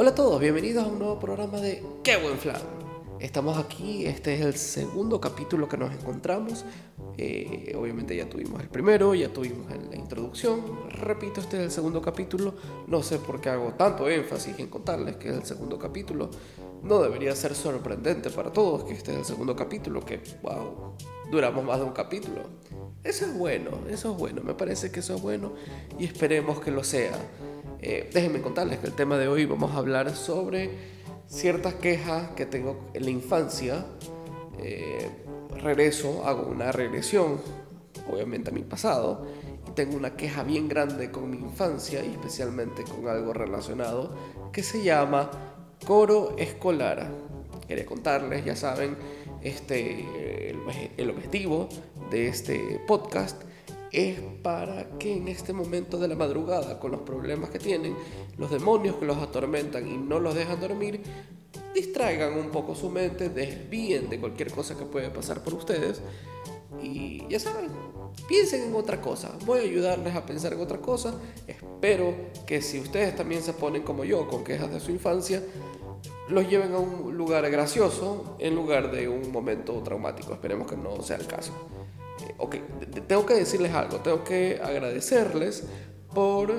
Hola a todos, bienvenidos a un nuevo programa de Qué buen flan. Estamos aquí, este es el segundo capítulo que nos encontramos. Eh, obviamente ya tuvimos el primero, ya tuvimos la introducción. Repito, este es el segundo capítulo. No sé por qué hago tanto énfasis en contarles que es el segundo capítulo. No debería ser sorprendente para todos que este es el segundo capítulo, que, wow, duramos más de un capítulo. Eso es bueno, eso es bueno, me parece que eso es bueno y esperemos que lo sea. Eh, déjenme contarles que el tema de hoy vamos a hablar sobre ciertas quejas que tengo en la infancia, eh, regreso, hago una regresión, obviamente a mi pasado, y tengo una queja bien grande con mi infancia y especialmente con algo relacionado que se llama coro escolar. Quería contarles, ya saben, este, el, el objetivo de este podcast es para que en este momento de la madrugada, con los problemas que tienen, los demonios que los atormentan y no los dejan dormir, distraigan un poco su mente, desvíen de cualquier cosa que puede pasar por ustedes y ya saben, piensen en otra cosa. Voy a ayudarles a pensar en otra cosa. Espero que si ustedes también se ponen como yo con quejas de su infancia, los lleven a un lugar gracioso en lugar de un momento traumático. Esperemos que no sea el caso ok, tengo que decirles algo, tengo que agradecerles por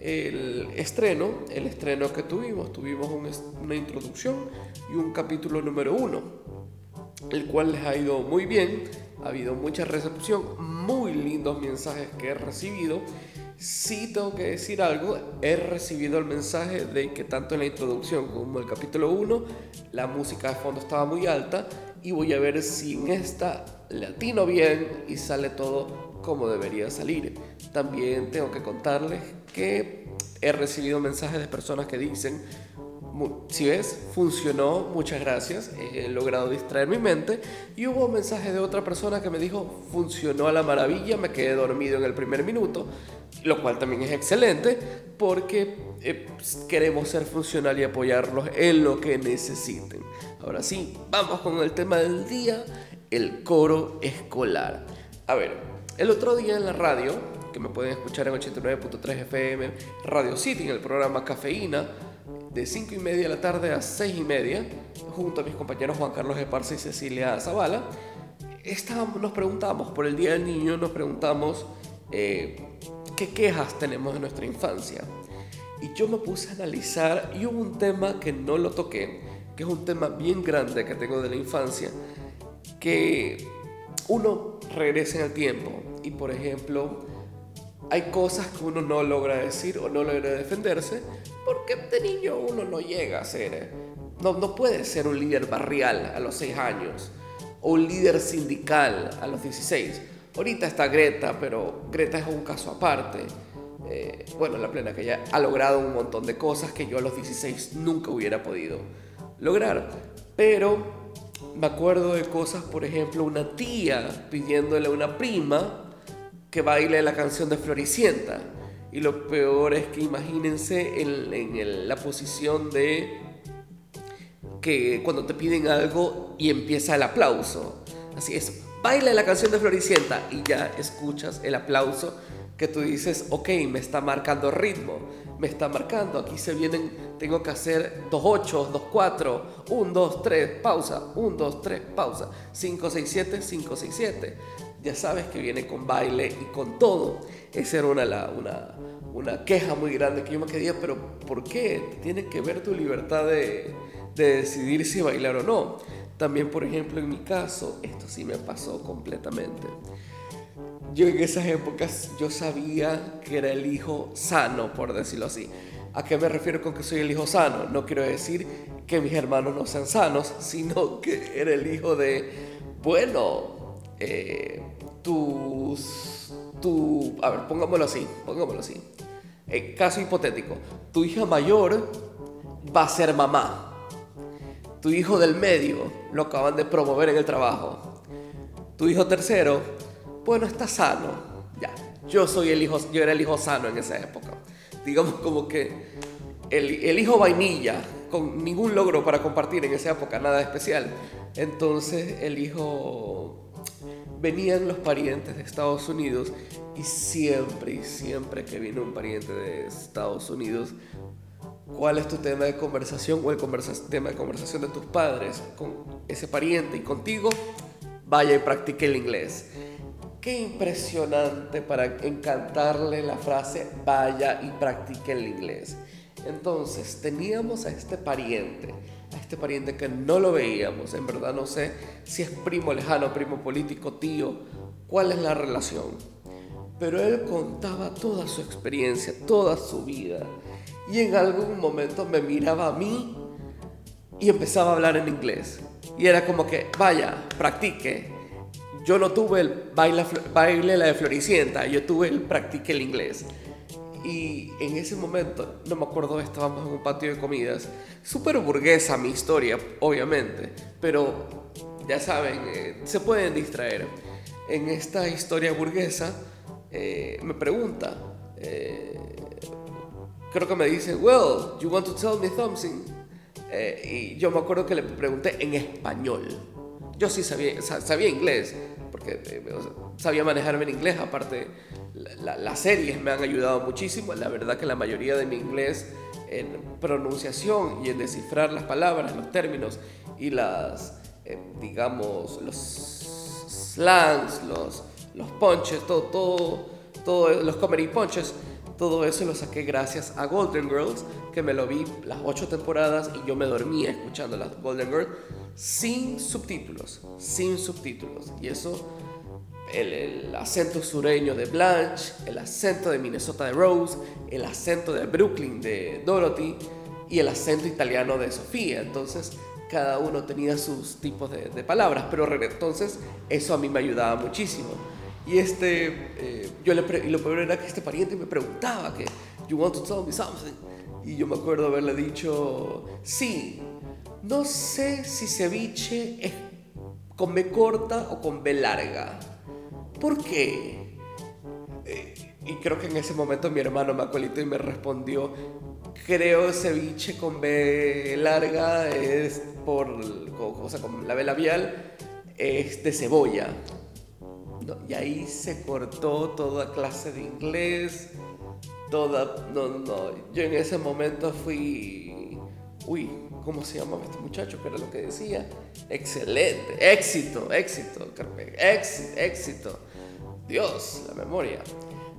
el estreno, el estreno que tuvimos. Tuvimos una introducción y un capítulo número uno, el cual les ha ido muy bien, ha habido mucha recepción, muy lindos mensajes que he recibido. Sí tengo que decir algo, he recibido el mensaje de que tanto en la introducción como en el capítulo 1 la música de fondo estaba muy alta y voy a ver si en esta latino bien y sale todo como debería salir. También tengo que contarles que he recibido mensajes de personas que dicen, si ves, funcionó, muchas gracias, he logrado distraer mi mente. Y hubo un mensaje de otra persona que me dijo, funcionó a la maravilla, me quedé dormido en el primer minuto, lo cual también es excelente porque eh, queremos ser funcional y apoyarlos en lo que necesiten. Ahora sí, vamos con el tema del día, el coro escolar. A ver, el otro día en la radio, que me pueden escuchar en 89.3 FM, Radio City, en el programa Cafeína, de 5 y media de la tarde a 6 y media, junto a mis compañeros Juan Carlos Esparza y Cecilia Zavala, estábamos, nos preguntamos, por el Día del Niño, nos preguntamos eh, qué quejas tenemos de nuestra infancia. Y yo me puse a analizar y hubo un tema que no lo toqué, que es un tema bien grande que tengo de la infancia, que uno regresa en el tiempo y por ejemplo hay cosas que uno no logra decir o no logra defenderse porque de niño uno no llega a ser, eh, no, no puede ser un líder barrial a los 6 años o un líder sindical a los 16. Ahorita está Greta, pero Greta es un caso aparte. Eh, bueno, la plena que ya ha logrado un montón de cosas que yo a los 16 nunca hubiera podido lograr. Pero me acuerdo de cosas, por ejemplo, una tía pidiéndole a una prima que baile la canción de Floricienta. Y lo peor es que imagínense en, la posición de que cuando te piden algo y empieza el aplauso. Así es, baila la canción de Floricienta y ya escuchas el aplauso que tú dices, ok, me está marcando ritmo, me está marcando, aquí se vienen, tengo que hacer dos 8, dos 4, 1, 2, 3, pausa, 1, 2, 3, pausa, 5, 6, 7, 5, 6, 7 ya sabes que viene con baile y con todo. Esa era una, una, una queja muy grande que yo me quería, pero ¿por qué? Tiene que ver tu libertad de, de decidir si bailar o no. También, por ejemplo, en mi caso, esto sí me pasó completamente. Yo en esas épocas yo sabía que era el hijo sano, por decirlo así. ¿A qué me refiero con que soy el hijo sano? No quiero decir que mis hermanos no sean sanos, sino que era el hijo de, bueno, eh, tus, tu, a ver, pongámoslo así, pongámoslo así. Eh, caso hipotético, tu hija mayor va a ser mamá. Tu hijo del medio lo acaban de promover en el trabajo. Tu hijo tercero, bueno, está sano. Ya, yo soy el hijo, yo era el hijo sano en esa época. Digamos como que el, el hijo vainilla, con ningún logro para compartir en esa época, nada especial. Entonces el hijo venían los parientes de Estados Unidos y siempre y siempre que vino un pariente de Estados Unidos, cuál es tu tema de conversación o el tema de conversación de tus padres con ese pariente y contigo, vaya y practique el inglés. Qué impresionante para encantarle la frase vaya y practique el inglés. Entonces, teníamos a este pariente, este pariente que no lo veíamos, en verdad no sé si es primo lejano, primo político, tío, cuál es la relación. Pero él contaba toda su experiencia, toda su vida. Y en algún momento me miraba a mí y empezaba a hablar en inglés. Y era como que, vaya, practique. Yo no tuve el baile, la de Floricienta, yo tuve el practique el inglés. Y en ese momento, no me acuerdo, estábamos en un patio de comidas. Súper burguesa mi historia, obviamente. Pero ya saben, eh, se pueden distraer. En esta historia burguesa, eh, me pregunta, eh, creo que me dice, well, you want to tell me something? y yo me acuerdo que le pregunté en español. Yo sí sabía, sabía inglés, porque sabía manejarme en inglés, aparte las series me han ayudado muchísimo. La verdad que la mayoría de mi inglés en pronunciación y en descifrar las palabras, los términos y las, eh, digamos, los slangs, los, los punches, todo, todo, todo, los comedy punches, todo eso lo saqué gracias a Golden Girls, que me lo vi las ocho temporadas y yo me dormía escuchando las Golden Girls sin subtítulos, sin subtítulos. Y eso el, acento sureño de Blanche, el acento de Minnesota de Rose, el acento de Brooklyn de Dorothy y el acento italiano de Sofía. Entonces, cada uno tenía sus tipos de, palabras, pero entonces eso a mí me ayudaba muchísimo. Y este, eh, yo le y lo peor era que este pariente me preguntaba que, you want to tell? Y yo me acuerdo haberle dicho, sí, no sé si ceviche es con B corta o con B larga. ¿Por qué? Eh, y creo que en ese momento mi hermano me y me respondió, creo ceviche con B larga es por, o sea, con la B labial, es de cebolla. y ahí se cortó toda clase de inglés, toda, no, no, yo en ese momento fui, uy, ¿cómo se llamaba este muchacho? Que era lo que decía. Excelente, éxito, éxito, éxito, éxito. Dios, la memoria.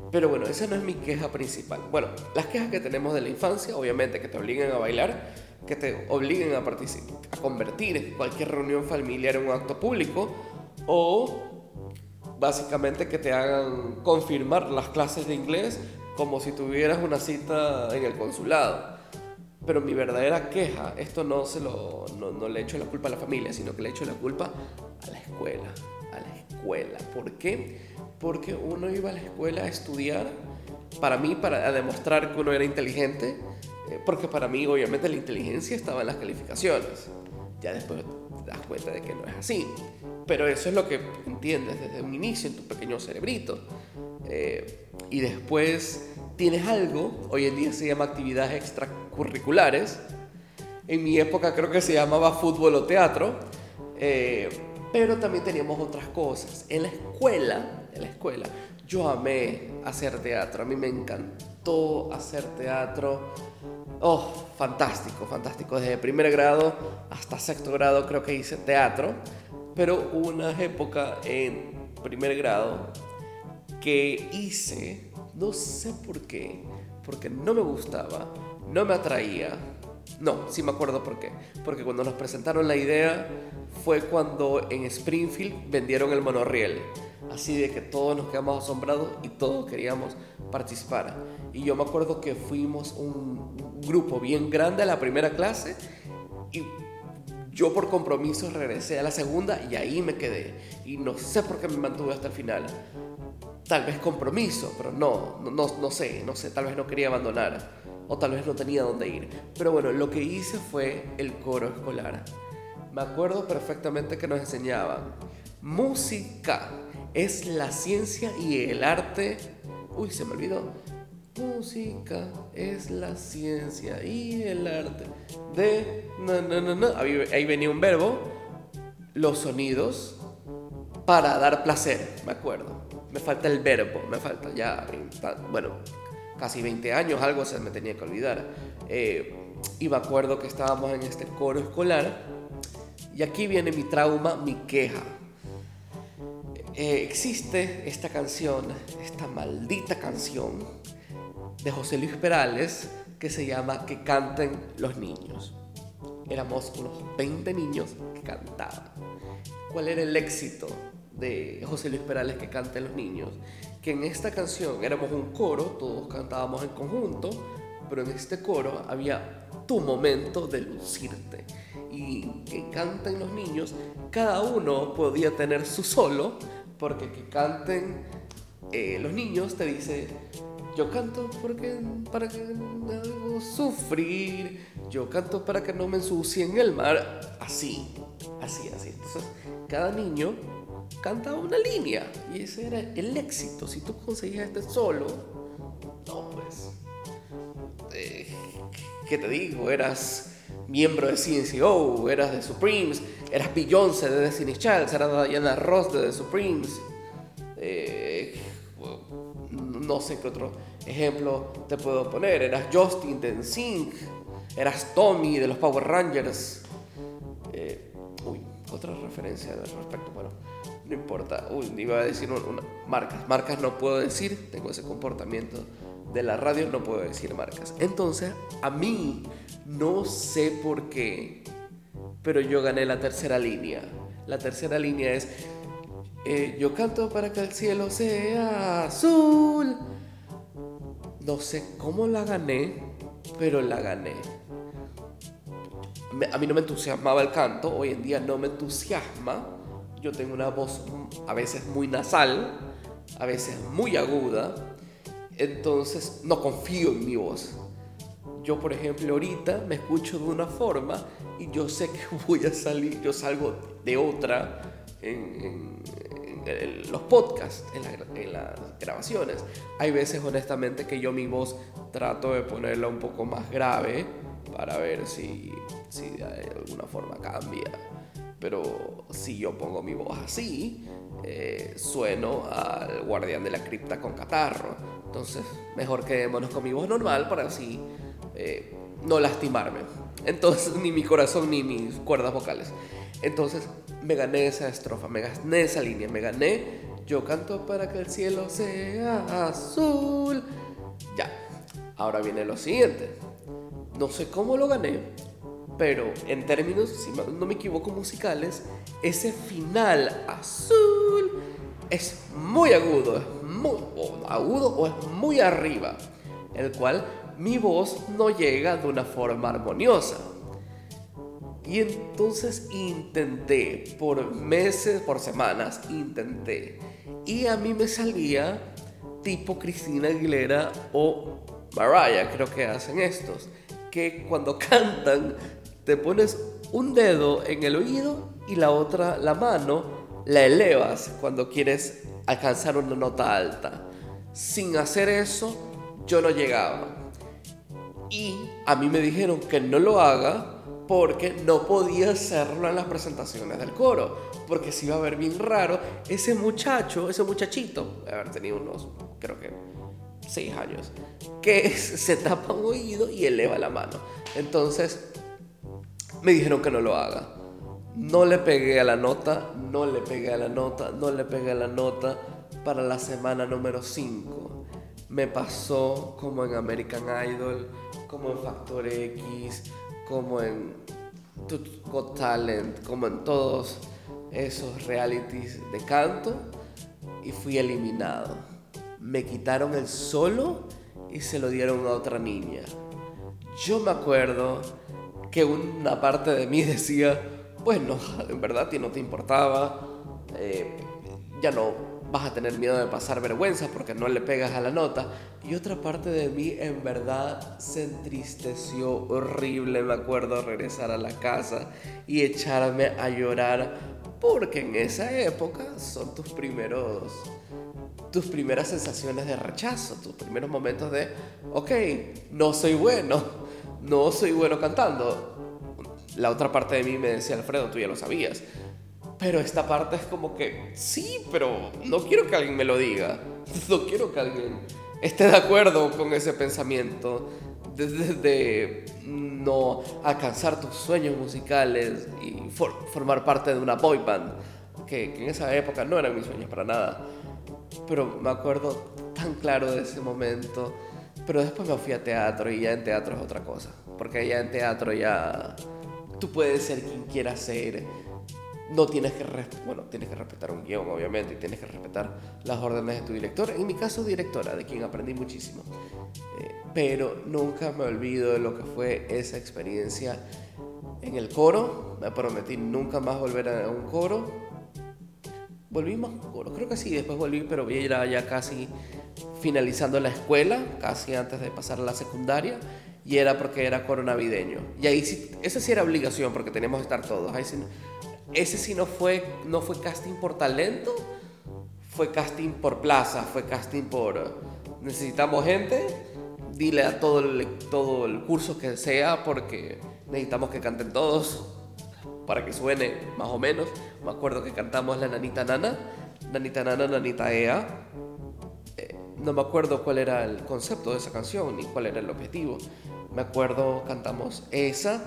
Pero bueno, esa no es mi queja principal. Bueno, las quejas que tenemos de la infancia, obviamente, que te obliguen a bailar, que te obliguen a, a convertir cualquier reunión familiar en un acto público, o básicamente que te hagan confirmar las clases de inglés como si tuvieras una cita en el consulado. Pero mi verdadera queja, esto no, se lo, no, no le echo la culpa a la familia, sino que le echo la culpa a la escuela. A la escuela. ¿Por qué? Porque uno iba a la escuela a estudiar, para mí, para demostrar que uno era inteligente, eh, porque para mí, obviamente, la inteligencia estaba en las calificaciones. Ya después te das cuenta de que no es así. Pero eso es lo que entiendes desde un inicio en tu pequeño cerebrito. Eh, y después tienes algo, hoy en día se llama actividades extra curriculares. En mi época creo que se llamaba fútbol o teatro, eh, pero también teníamos otras cosas. En la escuela, en la escuela, yo amé hacer teatro, a mí me encantó hacer teatro. Oh, fantástico, fantástico. Desde primer grado hasta sexto grado creo que hice teatro, pero hubo una época en primer grado que hice, no sé por qué, porque no me gustaba, no me atraía. No, sí me acuerdo por qué. Porque cuando nos presentaron la idea fue cuando en Springfield vendieron el monorriel. Así de que todos nos quedamos asombrados y todos queríamos participar. Y yo me acuerdo que fuimos un grupo bien grande a la primera clase y yo por compromiso regresé a la segunda y ahí me quedé. Y no sé por qué me mantuve hasta el final. Tal vez compromiso, pero no, no, no sé, no sé, tal vez no quería abandonar o tal vez no tenía dónde ir. Pero bueno, lo que hice fue el coro escolar. Me acuerdo perfectamente que nos enseñaban, música es la ciencia y el arte. Uy, se me olvidó. Música es la ciencia y el arte de... No, no, no, no. Ahí venía un verbo. Los sonidos para dar placer, me acuerdo. Me falta el verbo, me falta ya, bueno, casi 20 años, algo se me tenía que olvidar. Eh, y me acuerdo que estábamos en este coro escolar y aquí viene mi trauma, mi queja. Eh, existe esta canción, esta maldita canción de José Luis Perales que se llama Que canten los niños. Éramos unos 20 niños que cantaban. ¿Cuál era el éxito de José Luis Perales que canten los niños? Que en esta canción éramos un coro, todos cantábamos en conjunto, pero en este coro había tu momento de lucirte. Y que canten los niños, cada uno podía tener su solo, porque que canten eh, los niños te dice, yo canto porque, para que no hago sufrir, yo canto para que no me ensucie en el mar, así, así, así. Entonces, cada niño cantaba una línea y ese era el éxito. Si tú conseguías este solo, no, pues eh, ¿qué te digo? Eras miembro de CNCO, eras de Supremes, eras Beyoncé de Destiny's Child, eras Diana Ross de The Supremes. Eh, no sé qué otro ejemplo te puedo poner. Eras Justin de NSYNC, eras Tommy de los Power Rangers. Eh, uy, otra referencia al respecto, bueno, no importa. Uy, iba a decir una, marcas. Marcas no puedo decir, tengo ese comportamiento de la radio no puedo decir marcas. Entonces, a mí, no sé por qué, pero yo gané la tercera línea. La tercera línea es, eh, yo canto para que el cielo sea azul. No sé cómo la gané, pero la gané. A mí no me entusiasmaba el canto, hoy en día no me entusiasma. Yo tengo una voz a veces muy nasal, a veces muy aguda, entonces no confío en mi voz. Yo, por ejemplo, ahorita me escucho de una forma y yo sé que voy a salir, yo salgo de otra en, los podcasts, en, las grabaciones. Hay veces, honestamente, que yo mi voz trato de ponerla un poco más grave para ver si, si de alguna forma cambia. Pero si yo pongo mi voz así, eh, sueno al guardián de la cripta con catarro. Entonces, mejor quedémonos con mi voz normal para así eh, no lastimarme. Entonces, ni mi corazón ni mis cuerdas vocales. Entonces, me gané esa estrofa, me gané esa línea, me gané. Yo canto para que el cielo sea azul. Ya, ahora viene lo siguiente. No sé cómo lo gané, pero en términos, si no me equivoco, musicales, ese final azul es muy agudo, es muy agudo o es muy arriba, el cual mi voz no llega de una forma armoniosa. Y entonces intenté, por meses, por semanas, intenté. Y a mí me salía tipo Cristina Aguilera o Mariah, creo que hacen estos, que cuando cantan te pones un dedo en el oído y la otra, la mano, la elevas cuando quieres alcanzar una nota alta. Sin hacer eso, yo no llegaba. Y a mí me dijeron que no lo haga porque no podía hacerlo en las presentaciones del coro, porque se iba a ver bien raro ese muchacho, ese muchachito, haber tenido unos, creo que, seis años, que se tapa un oído y eleva la mano. Entonces, me dijeron que no lo haga. No le pegué a la nota, no le pegué a la nota, no le pegué a la nota para la semana número 5. Me pasó como en American Idol, como en Factor X, como en Got Talent, como en todos esos realities de canto y fui eliminado. Me quitaron el solo y se lo dieron a otra niña. Yo me acuerdo que una parte de mí decía, bueno, en verdad ti no te importaba, eh, ya no vas a tener miedo de pasar vergüenza porque no le pegas a la nota. Y otra parte de mí en verdad se entristeció horrible, me acuerdo regresar a la casa y echarme a llorar porque en esa época son tus primeros tus primeras sensaciones de rechazo, tus primeros momentos de, ok, no soy bueno, no soy bueno cantando. La otra parte de mí me decía, Alfredo, tú ya lo sabías. Pero esta parte es como que, sí, pero no quiero que alguien me lo diga. No quiero que alguien esté de acuerdo con ese pensamiento desde no alcanzar tus sueños musicales y formar parte de una boy band, que, que en esa época no eran mis sueños para nada. Pero me acuerdo tan claro de ese momento. Pero después me fui a teatro y ya en teatro es otra cosa. Porque ya en teatro ya tú puedes ser quien quieras ser no tienes que, bueno, tienes que respetar un guion, obviamente, y tienes que respetar las órdenes de tu director. En mi caso, directora, de quien aprendí muchísimo. Eh, pero nunca me olvido de lo que fue esa experiencia en el coro. Me prometí nunca más volver a un coro. Volvimos creo que sí, después volví, pero era ya casi finalizando la escuela, casi antes de pasar a la secundaria y era porque era coro navideño. Y ahí sí, esa sí era obligación porque teníamos que estar todos. Ahí sí, ese sí no fue, no fue casting por talento, fue casting por plaza, fue casting por necesitamos gente, dile a todo el, todo el curso que sea porque necesitamos que canten todos para que suene más o menos. Me acuerdo que cantamos la Nanita Nana, Nanita Nana, Nanita Ea. Eh, no me acuerdo cuál era el concepto de esa canción ni cuál era el objetivo. Me acuerdo cantamos esa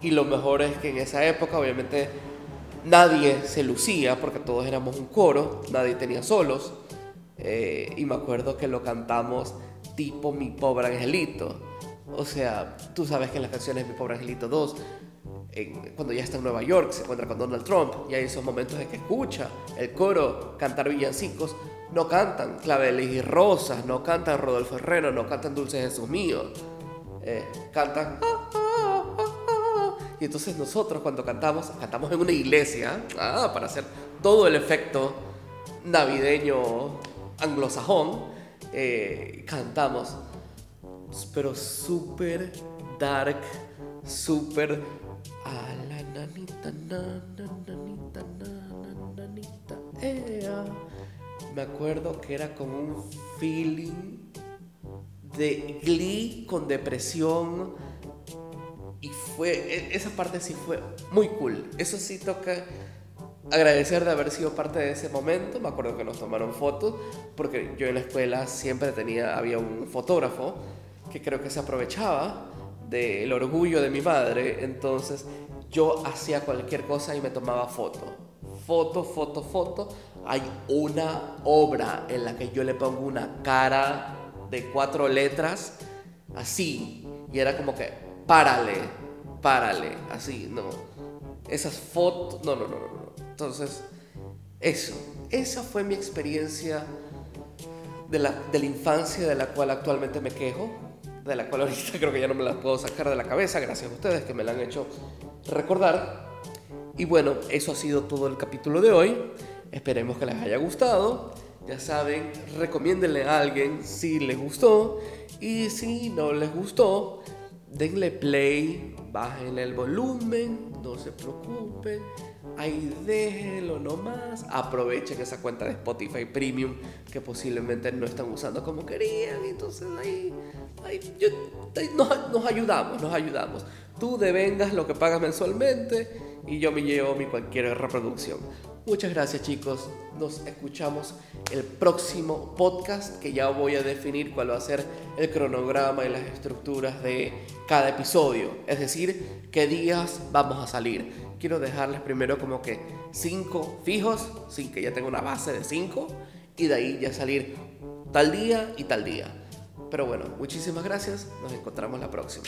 y lo mejor es que en esa época obviamente nadie se lucía porque todos éramos un coro, nadie tenía solos. Eh, y me acuerdo que lo cantamos tipo Mi Pobre Angelito. O sea, tú sabes que en las canciones Mi Pobre Angelito 2, cuando ya está en Nueva York, se encuentra con Donald Trump y hay esos momentos de que escucha el coro cantar villancicos, no cantan Claveles y Rosas, no cantan Rodolfo Herrero, no cantan Dulce Jesús Mío, eh, cantan... Ah, ah, y entonces nosotros cuando cantamos, cantamos en una iglesia, ah, para hacer todo el efecto navideño anglosajón, eh, cantamos, pero súper dark, súper la nanita, nanita, nanita, ea. Me acuerdo que era como un feeling de glee con depresión y fue, e, esa parte sí fue muy cool. Eso sí toca agradecer de haber sido parte de ese momento. Me acuerdo que nos tomaron fotos, porque yo en la escuela siempre tenía, había un fotógrafo que creo que se aprovechaba del orgullo de mi madre. Entonces yo hacía cualquier cosa y me tomaba foto. Foto, foto, foto. Hay una obra en la que yo le pongo una cara de cuatro letras así. Y era como que párale, párale, así, no. Esas fotos, no, no, no, no. Entonces, eso, esa fue mi experiencia de la, de la infancia de la cual actualmente me quejo, de la cual ahorita creo que ya no me la puedo sacar de la cabeza, gracias a ustedes que me la han hecho recordar. Y bueno, eso ha sido todo el capítulo de hoy. Esperemos que les haya gustado. Ya saben, recomiéndenle a alguien si les gustó. Y si no les gustó, denle play, bajen el volumen, no se preocupen, ahí déjenlo nomás, aprovechen esa cuenta de Spotify Premium que posiblemente no están usando como querían, entonces ahí, nos, nos, ayudamos, nos ayudamos. Tú devengas lo que pagas mensualmente y yo me llevo mi cualquier reproducción. Muchas gracias chicos, nos escuchamos el próximo podcast que ya voy a definir cuál va a ser el cronograma y las estructuras de cada episodio, es decir, qué días vamos a salir. Quiero dejarles primero como que cinco fijos, sin que ya tenga una base de cinco, y de ahí ya salir tal día y tal día. Pero bueno, muchísimas gracias, nos encontramos la próxima.